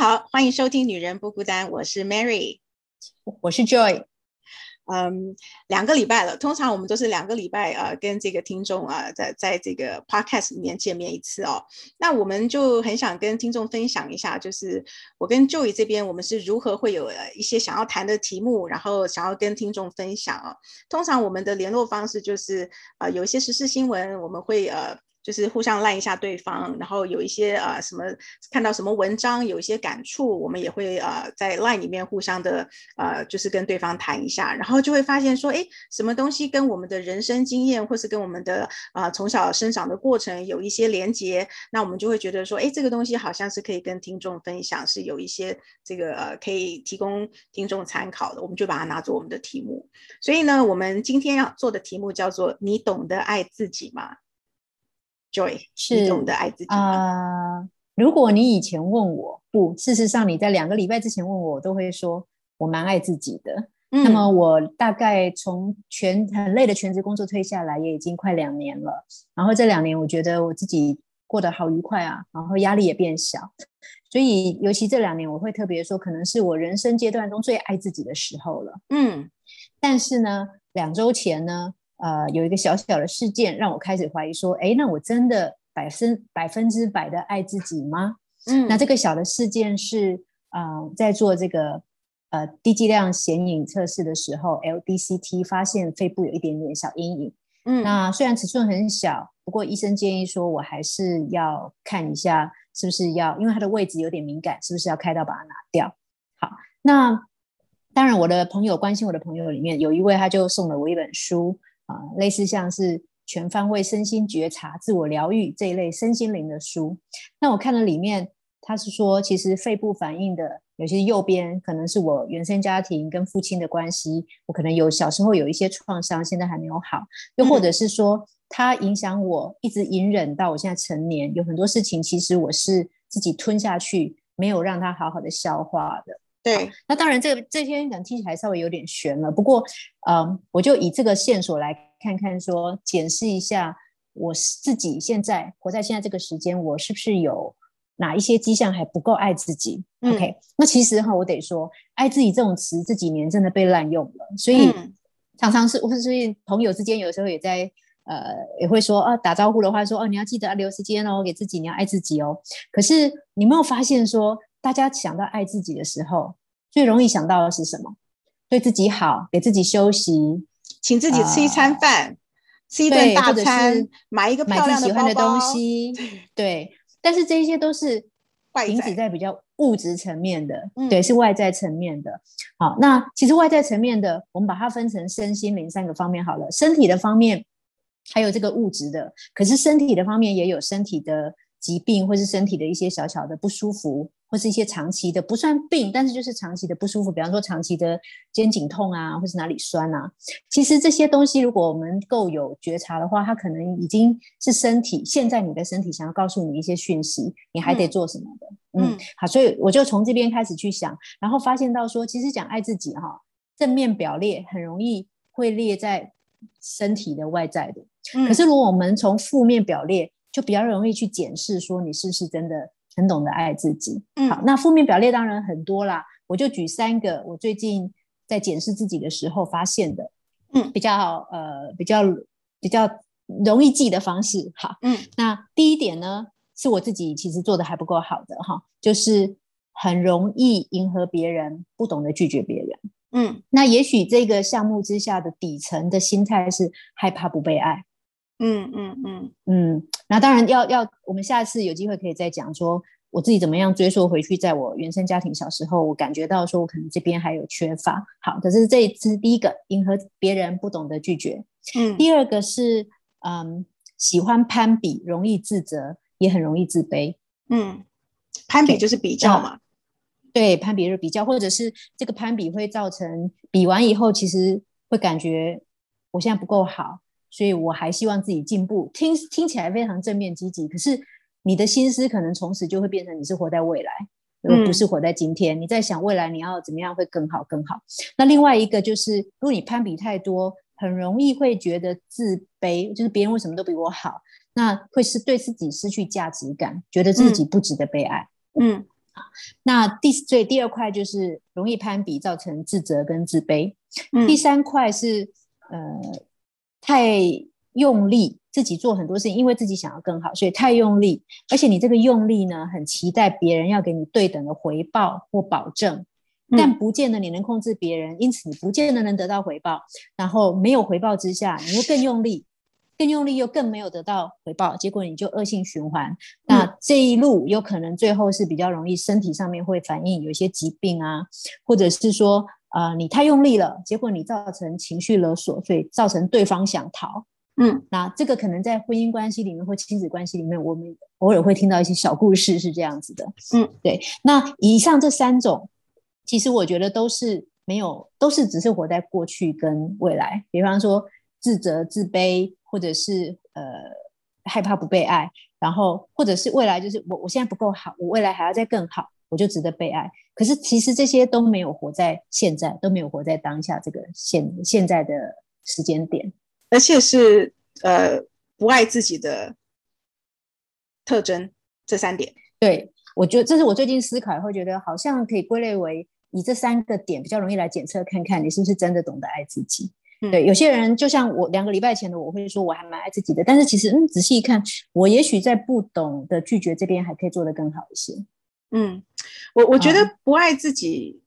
好，欢迎收听《女人不孤单》，我是 Mary，我是 Joy。嗯，两个礼拜了，通常我们都是两个礼拜啊，跟这个听众啊，在在这个 Podcast 里面见面一次哦。那我们就很想跟听众分享一下，就是我跟 Joy 这边，我们是如何会有一些想要谈的题目，然后想要跟听众分享哦。通常我们的联络方式就是啊，有一些时事新闻，我们会呃。就是互相赖一下对方，然后有一些呃什么看到什么文章有一些感触，我们也会呃在赖里面互相的呃就是跟对方谈一下，然后就会发现说，哎，什么东西跟我们的人生经验或是跟我们的啊从小生长的过程有一些连接，那我们就会觉得说，哎，这个东西好像是可以跟听众分享，是有一些这个呃可以提供听众参考的，我们就把它拿作我们的题目。所以呢，我们今天要做的题目叫做“你懂得爱自己吗？” Joy 是懂得爱自己啊！如果你以前问我不，事实上你在两个礼拜之前问我，我都会说我蛮爱自己的。那么我大概从全很累的全职工作退下来，也已经快两年了。然后这两年，我觉得我自己过得好愉快啊，然后压力也变小。所以尤其这两年，我会特别说，可能是我人生阶段中最爱自己的时候了。嗯，但是呢，两周前呢。呃，有一个小小的事件让我开始怀疑说，哎，那我真的百分百分之百的爱自己吗？嗯，那这个小的事件是，呃，在做这个呃低剂量显影测试的时候，LDCT 发现肺部有一点点小阴影。嗯，那虽然尺寸很小，不过医生建议说我还是要看一下是不是要，因为它的位置有点敏感，是不是要开刀把它拿掉？好，那当然我的朋友关心我的朋友里面有一位，他就送了我一本书。啊，类似像是全方位身心觉察、自我疗愈这一类身心灵的书。那我看了里面，他是说，其实肺部反应的有些右边可能是我原生家庭跟父亲的关系，我可能有小时候有一些创伤，现在还没有好；又或者是说，它影响我一直隐忍到我现在成年，有很多事情其实我是自己吞下去，没有让它好好的消化的。对，那当然，这个这些可能听起来稍微有点悬了。不过，嗯，我就以这个线索来看看，说检视一下我自己现在活在现在这个时间，我是不是有哪一些迹象还不够爱自己？OK，那其实哈，我得说，爱自己这种词这几年真的被滥用了，所以常常是我是所以朋友之间有时候也在呃也会说啊打招呼的话说哦你要记得啊留时间哦给自己你要爱自己哦。可是你没有发现说？大家想到爱自己的时候，最容易想到的是什么？对自己好，给自己休息，请自己吃一餐饭，吃一顿大餐，买一个漂亮喜欢的东西。对，但是这些都是停止在比较物质层面的，对，是外在层面的。好，那其实外在层面的，我们把它分成身心灵三个方面好了。身体的方面还有这个物质的，可是身体的方面也有身体的疾病，或是身体的一些小小的不舒服。或是一些长期的不算病，但是就是长期的不舒服，比方说长期的肩颈痛啊，或是哪里酸啊。其实这些东西，如果我们够有觉察的话，它可能已经是身体现在你的身体想要告诉你一些讯息，你还得做什么的。嗯，好，所以我就从这边开始去想，然后发现到说，其实讲爱自己哈，正面表列很容易会列在身体的外在的，可是如果我们从负面表列，就比较容易去检视说你是不是真的。很懂得爱自己，嗯好，那负面表列当然很多啦，我就举三个我最近在检视自己的时候发现的，嗯，比较呃比较比较容易记的方式，好，嗯，那第一点呢，是我自己其实做的还不够好的哈，就是很容易迎合别人，不懂得拒绝别人，嗯，那也许这个项目之下的底层的心态是害怕不被爱。嗯嗯嗯嗯，那当然要要，我们下次有机会可以再讲，说我自己怎么样追溯回去，在我原生家庭小时候，我感觉到说我可能这边还有缺乏。好，可是这一次第一个，迎合别人不懂得拒绝。嗯，第二个是嗯，喜欢攀比，容易自责，也很容易自卑。嗯，攀比就是比较嘛。对，攀比是比较，或者是这个攀比会造成比完以后，其实会感觉我现在不够好。所以我还希望自己进步，听听起来非常正面积极。可是你的心思可能从此就会变成你是活在未来，而不是活在今天。你在想未来你要怎么样会更好更好。那另外一个就是，如果你攀比太多，很容易会觉得自卑，就是别人为什么都比我好，那会是对自己失去价值感，觉得自己不值得被爱。嗯，那第所以第二块就是容易攀比，造成自责跟自卑。嗯第三块是呃太用力，自己做很多事情，因为自己想要更好，所以太用力。而且你这个用力呢，很期待别人要给你对等的回报或保证，但不见得你能控制别人，因此你不见得能得到回报。然后没有回报之下，你又更用力。更用力又更没有得到回报，结果你就恶性循环。那这一路有可能最后是比较容易身体上面会反应有一些疾病啊，或者是说呃你太用力了，结果你造成情绪勒索，所以造成对方想逃。嗯，那这个可能在婚姻关系里面或亲子关系里面，我们偶尔会听到一些小故事是这样子的。嗯，对。那以上这三种，其实我觉得都是没有，都是只是活在过去跟未来。比方说自责、自卑。或者是呃害怕不被爱，然后或者是未来就是我我现在不够好，我未来还要再更好，我就值得被爱。可是其实这些都没有活在现在，都没有活在当下这个现现在的时间点，而且是呃不爱自己的特征这三点。对我觉得这是我最近思考会觉得好像可以归类为以这三个点比较容易来检测看看你是不是真的懂得爱自己。对，有些人就像我两个礼拜前的，我会说我还蛮爱自己的，但是其实嗯，仔细一看，我也许在不懂的拒绝这边还可以做得更好一些。嗯，我我觉得不爱自己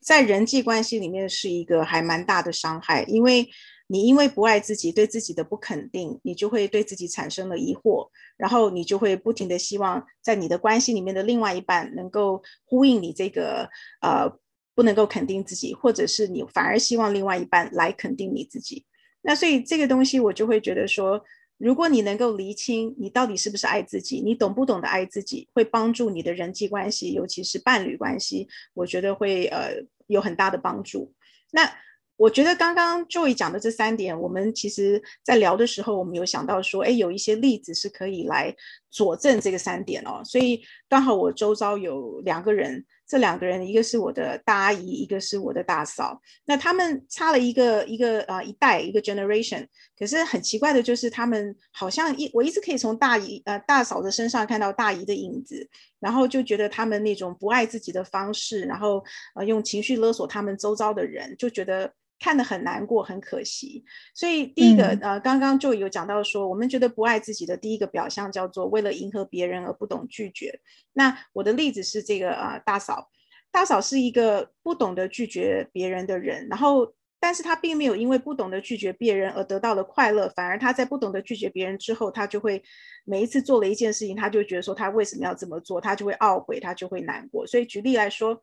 在人际关系里面是一个还蛮大的伤害，因为你因为不爱自己，对自己的不肯定，你就会对自己产生了疑惑，然后你就会不停的希望在你的关系里面的另外一半能够呼应你这个呃。不能够肯定自己，或者是你反而希望另外一半来肯定你自己。那所以这个东西，我就会觉得说，如果你能够厘清你到底是不是爱自己，你懂不懂得爱自己，会帮助你的人际关系，尤其是伴侣关系，我觉得会呃有很大的帮助。那我觉得刚刚 Joy 讲的这三点，我们其实在聊的时候，我们有想到说，哎，有一些例子是可以来佐证这个三点哦。所以刚好我周遭有两个人。这两个人，一个是我的大阿姨，一个是我的大嫂。那他们差了一个一个呃一代一个 generation。可是很奇怪的就是，他们好像一我一直可以从大姨呃大嫂的身上看到大姨的影子，然后就觉得他们那种不爱自己的方式，然后呃用情绪勒索他们周遭的人，就觉得。看得很难过，很可惜。所以第一个，呃，刚刚就有讲到说，我们觉得不爱自己的第一个表象叫做为了迎合别人而不懂拒绝。那我的例子是这个啊，大嫂，大嫂是一个不懂得拒绝别人的人，然后，但是她并没有因为不懂得拒绝别人而得到了快乐，反而她在不懂得拒绝别人之后，她就会每一次做了一件事情，她就觉得说她为什么要这么做，她就会懊悔，她就会难过。所以举例来说，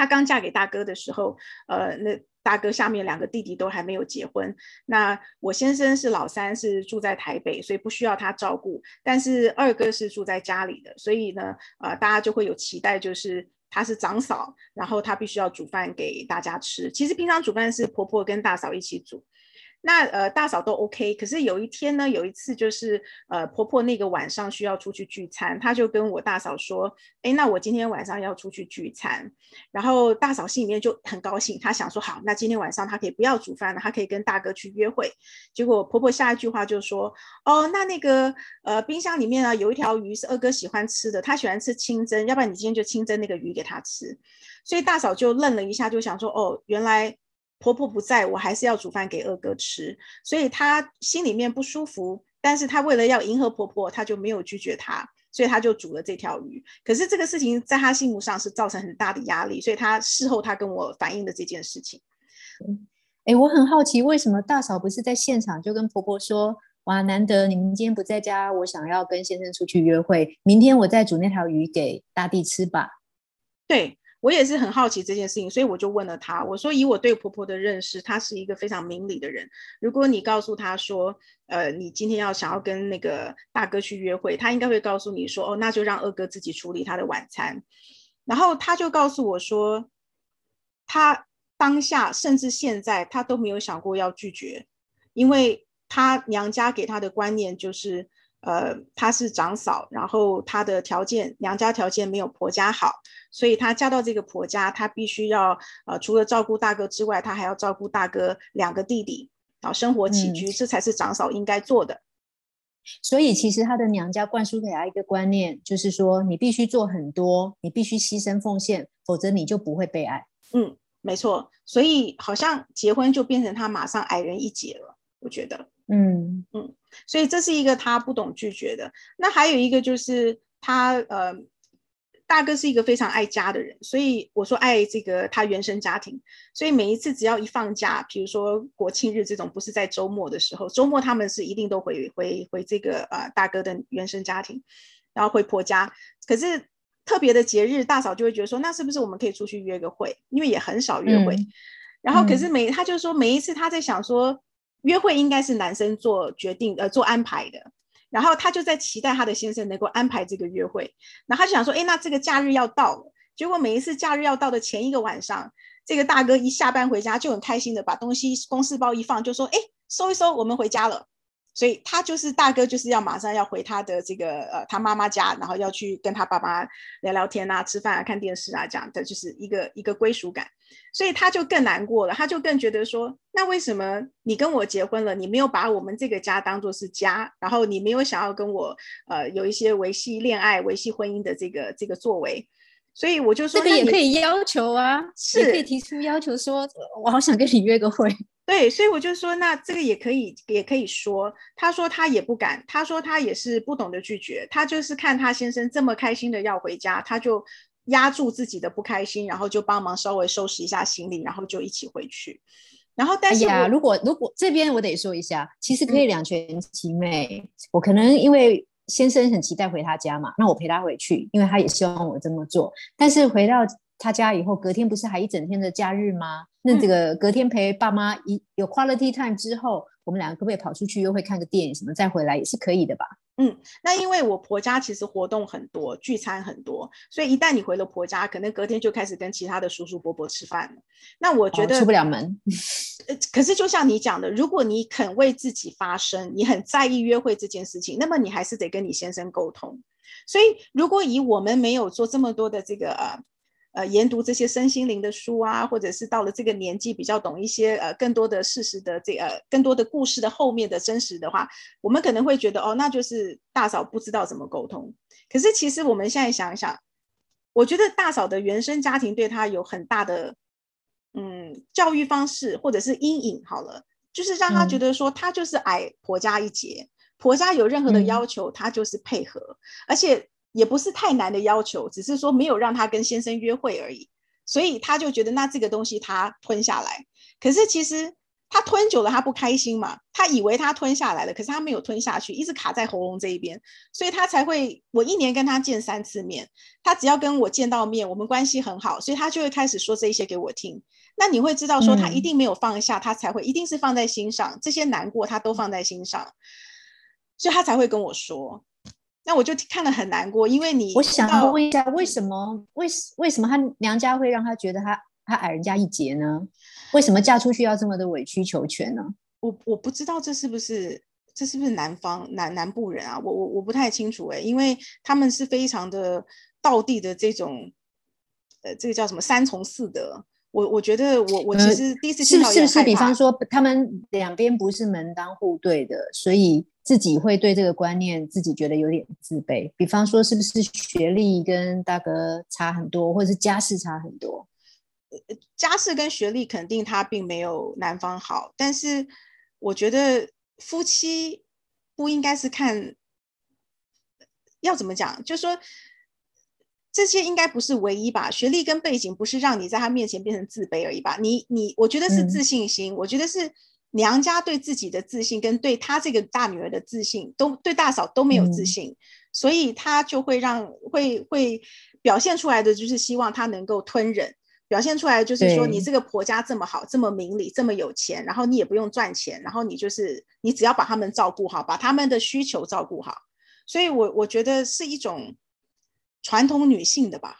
她刚嫁给大哥的时候，呃，那。大哥下面两个弟弟都还没有结婚，那我先生是老三，是住在台北，所以不需要他照顾。但是二哥是住在家里的，所以呢，呃，大家就会有期待，就是他是长嫂，然后他必须要煮饭给大家吃。其实平常煮饭是婆婆跟大嫂一起煮。那呃大嫂都 OK，可是有一天呢，有一次就是呃婆婆那个晚上需要出去聚餐，她就跟我大嫂说，哎，那我今天晚上要出去聚餐，然后大嫂心里面就很高兴，她想说好，那今天晚上她可以不要煮饭了，她可以跟大哥去约会。结果婆婆下一句话就说，哦，那那个呃冰箱里面呢有一条鱼是二哥喜欢吃的，他喜欢吃清蒸，要不然你今天就清蒸那个鱼给他吃。所以大嫂就愣了一下，就想说，哦，原来。婆婆不在，我还是要煮饭给二哥吃，所以她心里面不舒服。但是她为了要迎合婆婆，她就没有拒绝她，所以她就煮了这条鱼。可是这个事情在她心目上是造成很大的压力，所以她事后她跟我反映的这件事情。嗯哎，我很好奇，为什么大嫂不是在现场就跟婆婆说：“哇，难得你们今天不在家，我想要跟先生出去约会，明天我再煮那条鱼给大弟吃吧。”对。我也是很好奇这件事情，所以我就问了他。我说，以我对婆婆的认识，她是一个非常明理的人。如果你告诉她说，呃，你今天要想要跟那个大哥去约会，她应该会告诉你说，哦，那就让二哥自己处理他的晚餐。然后他就告诉我说，他当下甚至现在他都没有想过要拒绝，因为他娘家给他的观念就是。呃，她是长嫂，然后她的条件娘家条件没有婆家好，所以她嫁到这个婆家，她必须要呃，除了照顾大哥之外，她还要照顾大哥两个弟弟，然后生活起居，这才是长嫂应该做的。所以其实她的娘家灌输给她一个观念，就是说你必须做很多，你必须牺牲奉献，否则你就不会被爱。嗯，没错。所以好像结婚就变成她马上矮人一截了，我觉得。嗯嗯，所以这是一个他不懂拒绝的。那还有一个就是他呃。大哥是一个非常爱家的人，所以我说爱这个他原生家庭，所以每一次只要一放假，比如说国庆日这种，不是在周末的时候，周末他们是一定都回回回这个呃大哥的原生家庭，然后回婆家。可是特别的节日，大嫂就会觉得说，那是不是我们可以出去约个会？因为也很少约会。然后可是每他就说每一次他在想说，约会应该是男生做决定呃做安排的。然后他就在期待他的先生能够安排这个约会，然后他就想说，哎，那这个假日要到了。结果每一次假日要到的前一个晚上，这个大哥一下班回家就很开心的把东西公事包一放，就说，哎，收一收，我们回家了。所以他就是大哥，就是要马上要回他的这个呃他妈妈家，然后要去跟他爸爸聊聊天啊、吃饭啊、看电视啊，这样的就是一个一个归属感。所以他就更难过了，他就更觉得说，那为什么你跟我结婚了，你没有把我们这个家当做是家，然后你没有想要跟我呃有一些维系恋爱、维系婚姻的这个这个作为？所以我就说，这个也可以要求啊，是可以提出要求说，我好想跟你约个会。对，所以我就说，那这个也可以，也可以说，他说他也不敢，他说他也是不懂得拒绝，他就是看他先生这么开心的要回家，他就压住自己的不开心，然后就帮忙稍微收拾一下行李，然后就一起回去。然后，但是呀，如果如果这边我得说一下，其实可以两全其美。我可能因为先生很期待回他家嘛，那我陪他回去，因为他也希望我这么做。但是回到他家以后，隔天不是还一整天的假日吗？那这个隔天陪爸妈一有 quality time 之后，我们两个可不可以跑出去又会看个电影什么，再回来也是可以的吧？嗯，那因为我婆家其实活动很多，聚餐很多，所以一旦你回了婆家，可能隔天就开始跟其他的叔叔伯伯吃饭了。那我觉得出不了门。呃，可是就像你讲的，如果你肯为自己发声，你很在意约会这件事情，那么你还是得跟你先生沟通。所以如果以我们没有做这么多的这个呃。呃，研读这些身心灵的书啊，或者是到了这个年纪比较懂一些呃更多的事实的这呃更多的故事的后面的真实的话，我们可能会觉得哦，那就是大嫂不知道怎么沟通。可是其实我们现在想一想，我觉得大嫂的原生家庭对她有很大的嗯教育方式或者是阴影。好了，就是让她觉得说她就是矮婆家一截，婆家有任何的要求，她就是配合，而且。也不是太难的要求，只是说没有让他跟先生约会而已，所以他就觉得那这个东西他吞下来。可是其实他吞久了他不开心嘛，他以为他吞下来了，可是他没有吞下去，一直卡在喉咙这一边，所以他才会我一年跟他见三次面，他只要跟我见到面，我们关系很好，所以他就会开始说这一些给我听。那你会知道说他一定没有放下，他才会一定是放在心上，这些难过他都放在心上，所以他才会跟我说。那我就看了很难过，因为你我想要问一下，为什么为为什么他娘家会让他觉得他他矮人家一截呢？为什么嫁出去要这么的委曲求全呢？我我不知道这是不是这是不是南方南南部人啊？我我我不太清楚哎，因为他们是非常的道地的这种，呃，这个叫什么三从四德。我我觉得我我其实第一次是是不是比方说他们两边不是门当户对的，所以。自己会对这个观念自己觉得有点自卑，比方说是不是学历跟大哥差很多，或者是家世差很多？家世跟学历肯定他并没有男方好，但是我觉得夫妻不应该是看要怎么讲，就是说这些应该不是唯一吧？学历跟背景不是让你在他面前变成自卑而已吧？你你，我觉得是自信心，我觉得是。娘家对自己的自信，跟对她这个大女儿的自信，都对大嫂都没有自信，所以她就会让会会表现出来的就是希望她能够吞忍，表现出来就是说你这个婆家这么好，这么明理，这么有钱，然后你也不用赚钱，然后你就是你只要把他们照顾好，把他们的需求照顾好，所以我我觉得是一种传统女性的吧，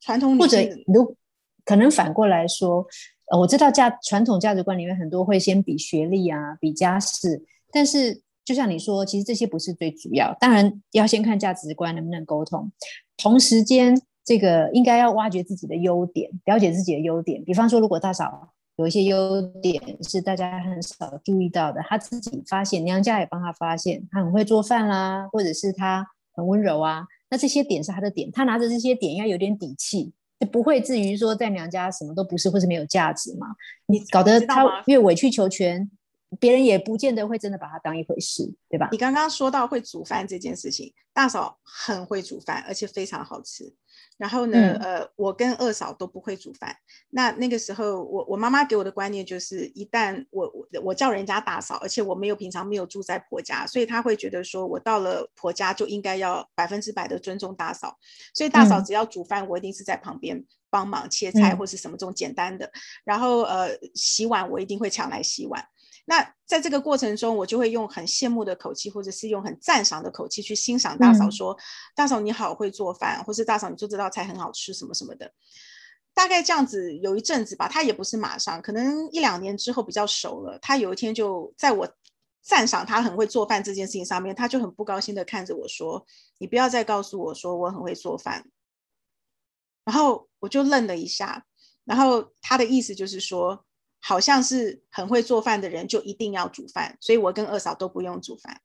传统或者如可能反过来说。呃，我知道价传统价值观里面很多会先比学历啊，比家世，但是就像你说，其实这些不是最主要，当然要先看价值观能不能沟通。同时间，这个应该要挖掘自己的优点，了解自己的优点。比方说，如果大嫂有一些优点是大家很少注意到的。她自己发现，娘家也帮她发现，她很会做饭啦，或者是她很温柔啊。那这些点是他的点，他拿着这些点要有点底气，不会至于说在娘家什么都不是，或是没有价值嘛。你搞得他越委曲求全，别人也不见得会真的把它当一回事，对吧？你刚刚说到会煮饭这件事情，大嫂很会煮饭，而且非常好吃。然后呢，呃，我跟二嫂都不会煮饭。那那个时候，我我妈妈给我的观念就是，一旦我我我叫人家大嫂，而且我没有平常没有住在婆家，所以她会觉得说我到了婆家就应该要百分之百的尊重大嫂。所以大嫂只要煮饭，我一定是在旁边帮忙切菜或是什么这种简单的。然后呃，洗碗我一定会抢来洗碗。那在这个过程中，我就会用很羡慕的口气，或者是用很赞赏的口气去欣赏大嫂，说：“大嫂你好会做饭，或是大嫂你做这道菜很好吃，什么什么的。”大概这样子有一阵子吧，他也不是马上，可能一两年之后比较熟了，他有一天就在我赞赏他很会做饭这件事情上面，他就很不高兴的看着我说：“你不要再告诉我说我很会做饭。”然后我就愣了一下，然后他的意思就是说。好像是很会做饭的人就一定要煮饭，所以我跟二嫂都不用煮饭。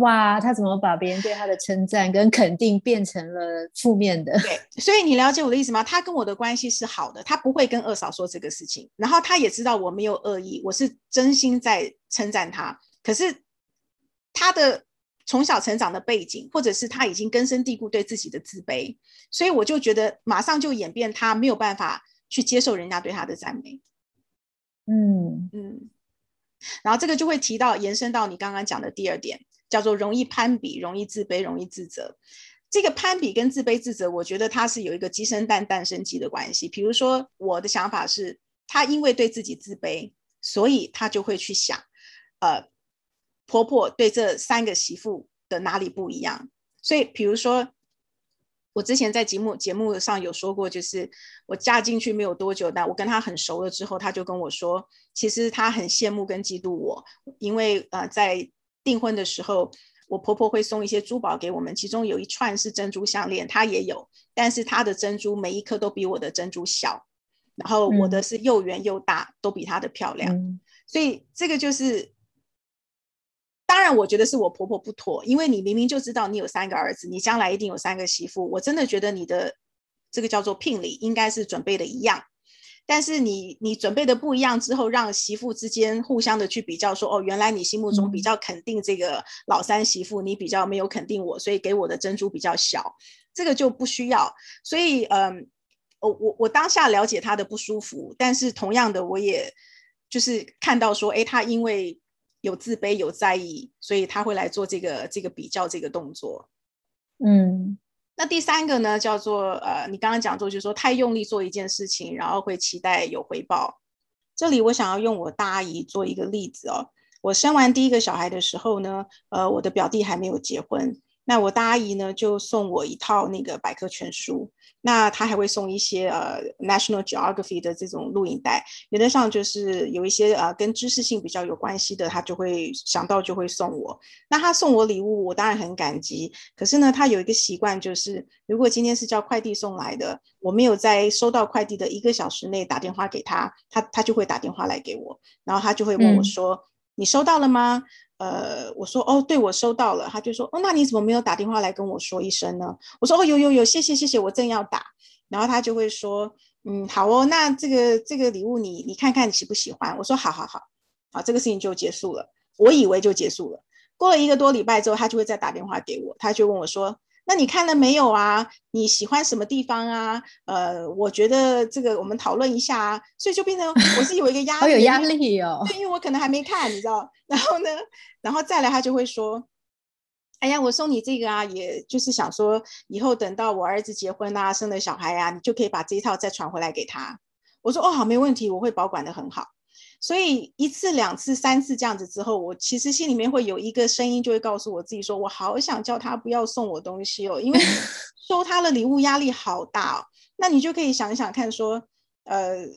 哇，他怎么把别人对他的称赞跟肯定变成了负面的？对，所以你了解我的意思吗？他跟我的关系是好的，他不会跟二嫂说这个事情，然后他也知道我没有恶意，我是真心在称赞他。可是他的从小成长的背景，或者是他已经根深蒂固对自己的自卑，所以我就觉得马上就演变，他没有办法。去接受人家对他的赞美，嗯嗯，然后这个就会提到延伸到你刚刚讲的第二点，叫做容易攀比、容易自卑、容易自责。这个攀比跟自卑自责，我觉得它是有一个鸡生蛋、蛋生鸡的关系。比如说，我的想法是，他因为对自己自卑，所以他就会去想，呃，婆婆对这三个媳妇的哪里不一样。所以，比如说。我之前在节目节目上有说过，就是我嫁进去没有多久，但我跟他很熟了之后，他就跟我说，其实他很羡慕跟嫉妒我，因为呃，在订婚的时候，我婆婆会送一些珠宝给我们，其中有一串是珍珠项链，她也有，但是她的珍珠每一颗都比我的珍珠小，然后我的是又圆又大，都比她的漂亮，所以这个就是。当然，我觉得是我婆婆不妥，因为你明明就知道你有三个儿子，你将来一定有三个媳妇。我真的觉得你的这个叫做聘礼应该是准备的一样，但是你你准备的不一样之后，让媳妇之间互相的去比较，说哦，原来你心目中比较肯定这个老三媳妇，你比较没有肯定我，所以给我的珍珠比较小，这个就不需要。所以，嗯，我我我当下了解他的不舒服，但是同样的，我也就是看到说，哎，他因为。有自卑，有在意，所以他会来做这个这个比较这个动作。嗯，那第三个呢，叫做呃，你刚刚讲做就是说太用力做一件事情，然后会期待有回报。这里我想要用我大阿姨做一个例子哦。我生完第一个小孩的时候呢，呃，我的表弟还没有结婚。那我大阿姨呢，就送我一套那个百科全书。那她还会送一些呃 National Geography 的这种录影带。原则上就是有一些呃跟知识性比较有关系的，她就会想到就会送我。那她送我礼物，我当然很感激。可是呢，她有一个习惯，就是如果今天是叫快递送来的，我没有在收到快递的一个小时内打电话给她，她她就会打电话来给我，然后她就会问我说：“你收到了吗？”呃，我说哦，对我收到了，他就说哦，那你怎么没有打电话来跟我说一声呢？我说哦，有有有，谢谢谢谢，我正要打，然后他就会说，嗯，好哦，那这个这个礼物你你看看喜不喜欢？我说好好好，好，这个事情就结束了，我以为就结束了，过了一个多礼拜之后，他就会再打电话给我，他就问我说。那你看了没有啊？你喜欢什么地方啊？呃，我觉得这个我们讨论一下啊。所以就变成我是有一个压力，好有压力哦。对，因为我可能还没看，你知道。然后呢，然后再来他就会说：“哎呀，我送你这个啊，也就是想说以后等到我儿子结婚啊，生了小孩啊，你就可以把这一套再传回来给他。”我说：“哦，好，没问题，我会保管的很好。”所以一次、两次、三次这样子之后，我其实心里面会有一个声音，就会告诉我自己说：“我好想叫他不要送我东西哦，因为 收他的礼物压力好大哦。”那你就可以想想看，说，呃，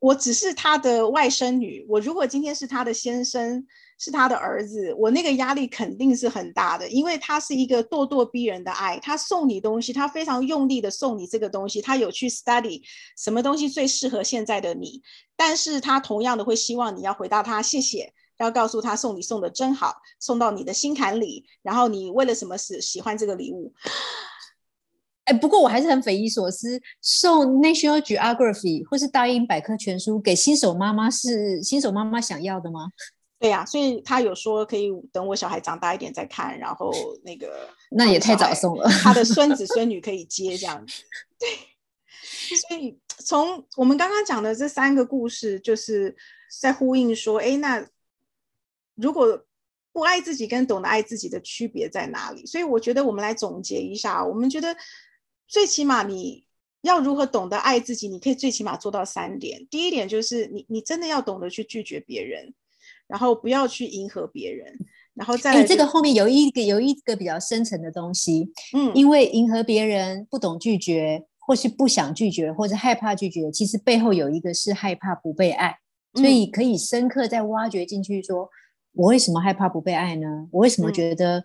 我只是他的外甥女，我如果今天是他的先生，是他的儿子，我那个压力肯定是很大的，因为他是一个咄咄逼人的爱，他送你东西，他非常用力的送你这个东西，他有去 study 什么东西最适合现在的你，但是他同样的会希望你要回答他谢谢，要告诉他送你送的真好，送到你的心坎里，然后你为了什么事喜欢这个礼物。哎，不过我还是很匪夷所思，送 National Geography 或是大英百科全书给新手妈妈是新手妈妈想要的吗？对呀，所以他有说可以等我小孩长大一点再看，然后那个 那也太早送了，他的孙子 孙女可以接这样子。对，所以从我们刚刚讲的这三个故事，就是在呼应说，哎，那如果。不爱自己跟懂得爱自己的区别在哪里？所以我觉得我们来总结一下，我们觉得最起码你要如何懂得爱自己，你可以最起码做到三点。第一点就是你你真的要懂得去拒绝别人，然后不要去迎合别人，然后再这个后面有一个有一个比较深层的东西，嗯，因为迎合别人、不懂拒绝，或是不想拒绝，或者害怕拒绝，其实背后有一个是害怕不被爱，所以可以深刻再挖掘进去说。我为什么害怕不被爱呢？我为什么觉得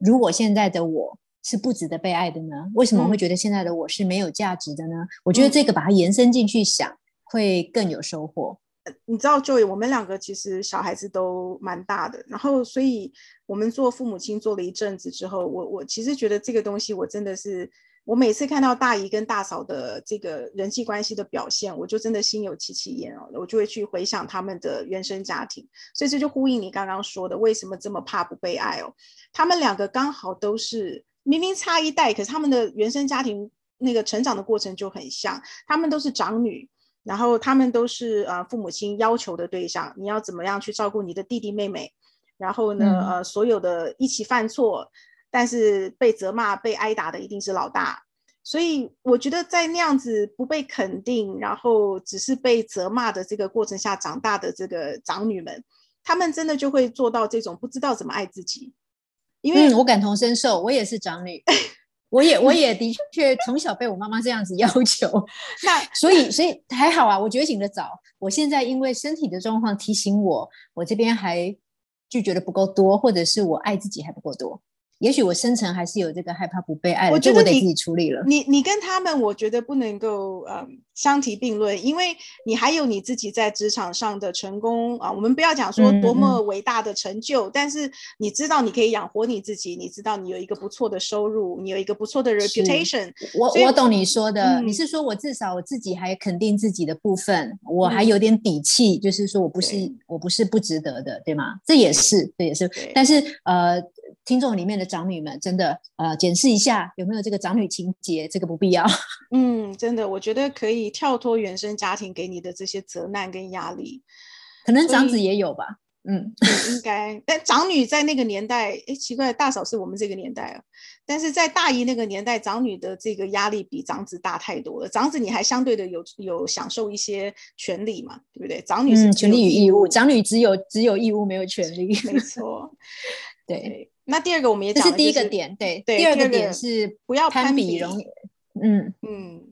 如果现在的我是不值得被爱的呢？为什么会觉得现在的我是没有价值的呢？我觉得这个把它延伸进去想，会更有收获。你知道，Joy，我们两个其实小孩子都蛮大的，然后所以我们做父母亲做了一阵子之后，我我其实觉得这个东西我真的是。我每次看到大姨跟大嫂的这个人际关系的表现，我就真的心有戚戚焉哦，我就会去回想他们的原生家庭，所以这就呼应你刚刚说的，为什么这么怕不被爱哦？他们两个刚好都是明明差一代，可是他们的原生家庭那个成长的过程就很像，他们都是长女，然后他们都是呃父母亲要求的对象，你要怎么样去照顾你的弟弟妹妹，然后呢呃所有的一起犯错。但是被责骂、被挨打的一定是老大，所以我觉得在那样子不被肯定，然后只是被责骂的这个过程下长大的这个长女们，她们真的就会做到这种不知道怎么爱自己。因为我感同身受，我也是长女，我也我也的确从小被我妈妈这样子要求。那所以所以还好啊，我觉醒的早。我现在因为身体的状况提醒我，我这边还拒绝的不够多，或者是我爱自己还不够多。也许我深层还是有这个害怕不被爱，我觉得得自己处理了。你你跟他们，我觉得不能够嗯相提并论，因为你还有你自己在职场上的成功啊。我们不要讲说多么伟大的成就，但是你知道你可以养活你自己，你知道你有一个不错的收入，你有一个不错的 reputation。我我懂你说的，你是说我至少我自己还肯定自己的部分，我还有点底气，就是说我不是我不是不值得的，对吗？这也是这也是，但是呃。听众里面的长女们，真的呃，检视一下有没有这个长女情节，这个不必要。嗯，真的，我觉得可以跳脱原生家庭给你的这些责难跟压力，可能长子也有吧。嗯，应该。但长女在那个年代，哎，奇怪，大嫂是我们这个年代啊。但是在大姨那个年代，长女的这个压力比长子大太多了。长子你还相对的有有享受一些权利嘛，对不对？长女是权利与义务，长女只有只有义务没有权利。没错，对。那第二个我们也这是第一个点，对，第二个点是不要攀比，嗯嗯，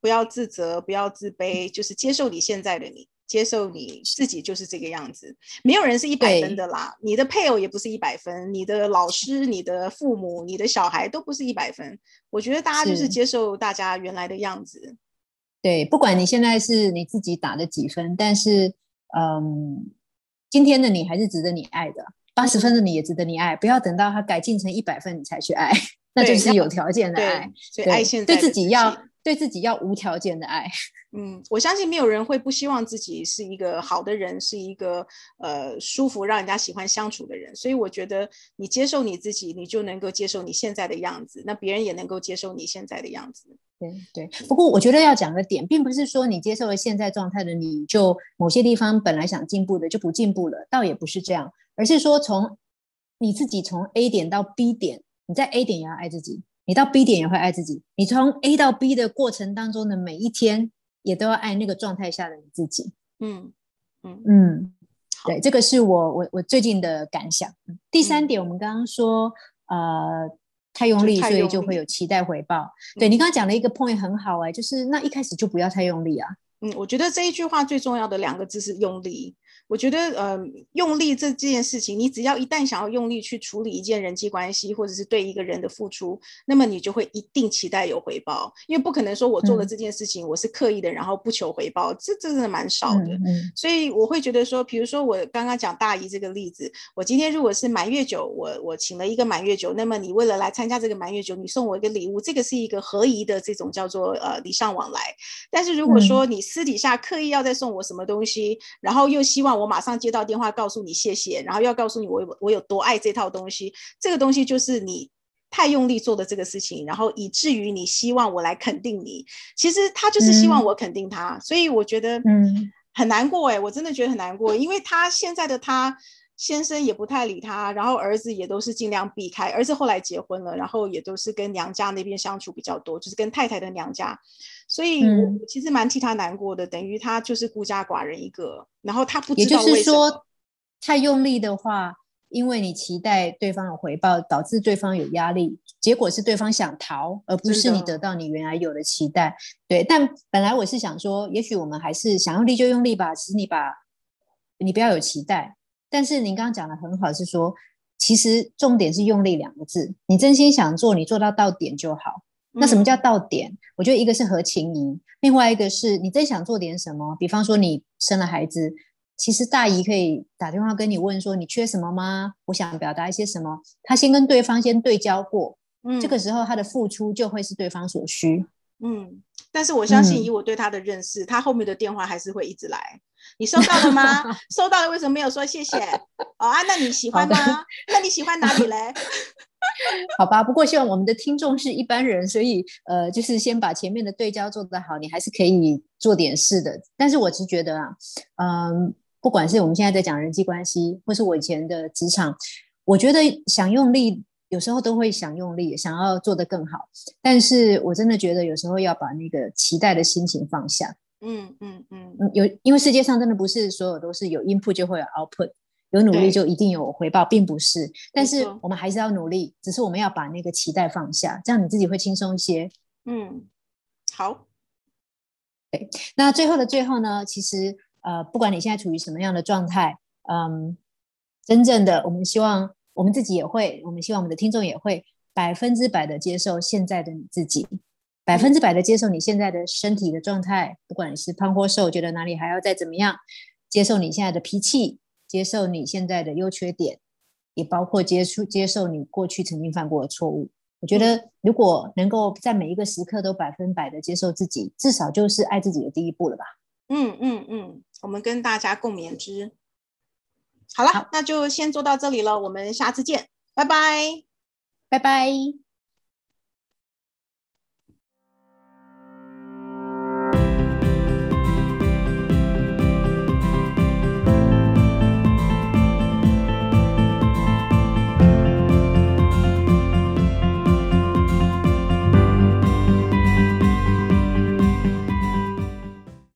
不要自责，不要自卑，就是接受你现在的你，接受你自己就是这个样子。没有人是一百分的啦，你的配偶也不是一百分，你的老师、你的父母、你的小孩都不是一百分。我觉得大家就是接受大家原来的样子。对，不管你现在是你自己打的几分，但是嗯，今天的你还是值得你爱的。八十分的你也值得你爱，不要等到他改进成一百分你才去爱，那就是有条件的爱。对，爱现在对自己要对自己要无条件的爱。嗯，我相信没有人会不希望自己是一个好的人，是一个呃舒服让人家喜欢相处的人。所以我觉得你接受你自己，你就能够接受你现在的样子，那别人也能够接受你现在的样子。对对。不过我觉得要讲的点，并不是说你接受了现在状态的你就某些地方本来想进步的就不进步了，倒也不是这样。而是说，从你自己从 A 点到 B 点，你在 A 点也要爱自己，你到 B 点也会爱自己。你从 A 到 B 的过程当中的每一天，也都要爱那个状态下的你自己。嗯嗯嗯，对，这个是我我我最近的感想。第三点，我们刚刚说，呃，太用力，所以就会有期待回报。对你刚刚讲了一个 point 很好哎，就是那一开始就不要太用力啊。嗯，我觉得这一句话最重要的两个字是用力。我觉得，呃，用力这这件事情，你只要一旦想要用力去处理一件人际关系，或者是对一个人的付出，那么你就会一定期待有回报，因为不可能说我做了这件事情，我是刻意的，然后不求回报，这真的蛮少的。所以我会觉得说，比如说我刚刚讲大姨这个例子，我今天如果是满月酒，我我请了一个满月酒，那么你为了来参加这个满月酒，你送我一个礼物，这个是一个合宜的这种叫做呃礼尚往来。但是如果说你私底下刻意要再送我什么东西，然后又希望我马上接到电话告诉你谢谢，然后要告诉你我我有多爱这套东西。这个东西就是你太用力做的这个事情，然后以至于你希望我来肯定你。其实他就是希望我肯定他，所以我觉得嗯很难过哎，我真的觉得很难过，因为他现在的他先生也不太理他，然后儿子也都是尽量避开。儿子后来结婚了，然后也都是跟娘家那边相处比较多，就是跟太太的娘家。所以，我其实蛮替他难过的，等于他就是孤家寡人一个，然后他不知道也就是说，太用力的话，因为你期待对方有回报，导致对方有压力，结果是对方想逃，而不是你得到你原来有的期待。对，但本来我是想说，也许我们还是想用力就用力吧，只是你把，你不要有期待。但是您刚刚讲的很好，是说，其实重点是用力两个字，你真心想做，你做到到点就好。那什么叫到点？我觉得一个是合情宜，另外一个是你真想做点什么。比方说你生了孩子，其实大姨可以打电话跟你问说你缺什么吗？我想表达一些什么，他先跟对方先对焦过，嗯，这个时候他的付出就会是对方所需，嗯。但是我相信以我对他的认识，他后面的电话还是会一直来。你收到了吗？收到了，为什么没有说谢谢？哦啊，那你喜欢吗？那你喜欢哪里嘞？好吧，不过希望我们的听众是一般人，所以呃，就是先把前面的对焦做得好，你还是可以做点事的。但是我是觉得啊，嗯，不管是我们现在在讲人际关系，或是我以前的职场，我觉得想用力，有时候都会想用力，想要做得更好。但是我真的觉得有时候要把那个期待的心情放下。嗯嗯嗯，有，因为世界上真的不是所有都是有 input 就会有 output。有努力就一定有回报，并不是，但是我们还是要努力，只是我们要把那个期待放下，这样你自己会轻松一些。嗯，好。对，那最后的最后呢，其实呃，不管你现在处于什么样的状态，嗯，真正的我们希望我们自己也会，我们希望我们的听众也会百分之百的接受现在的你自己，百分之百的接受你现在的身体的状态，不管你是胖或瘦，觉得哪里还要再怎么样，接受你现在的脾气。接受你现在的优缺点，也包括接触接受你过去曾经犯过的错误。我觉得，如果能够在每一个时刻都百分百的接受自己，至少就是爱自己的第一步了吧？嗯嗯嗯，我们跟大家共勉之。好了，那就先做到这里了，我们下次见，拜拜，拜拜。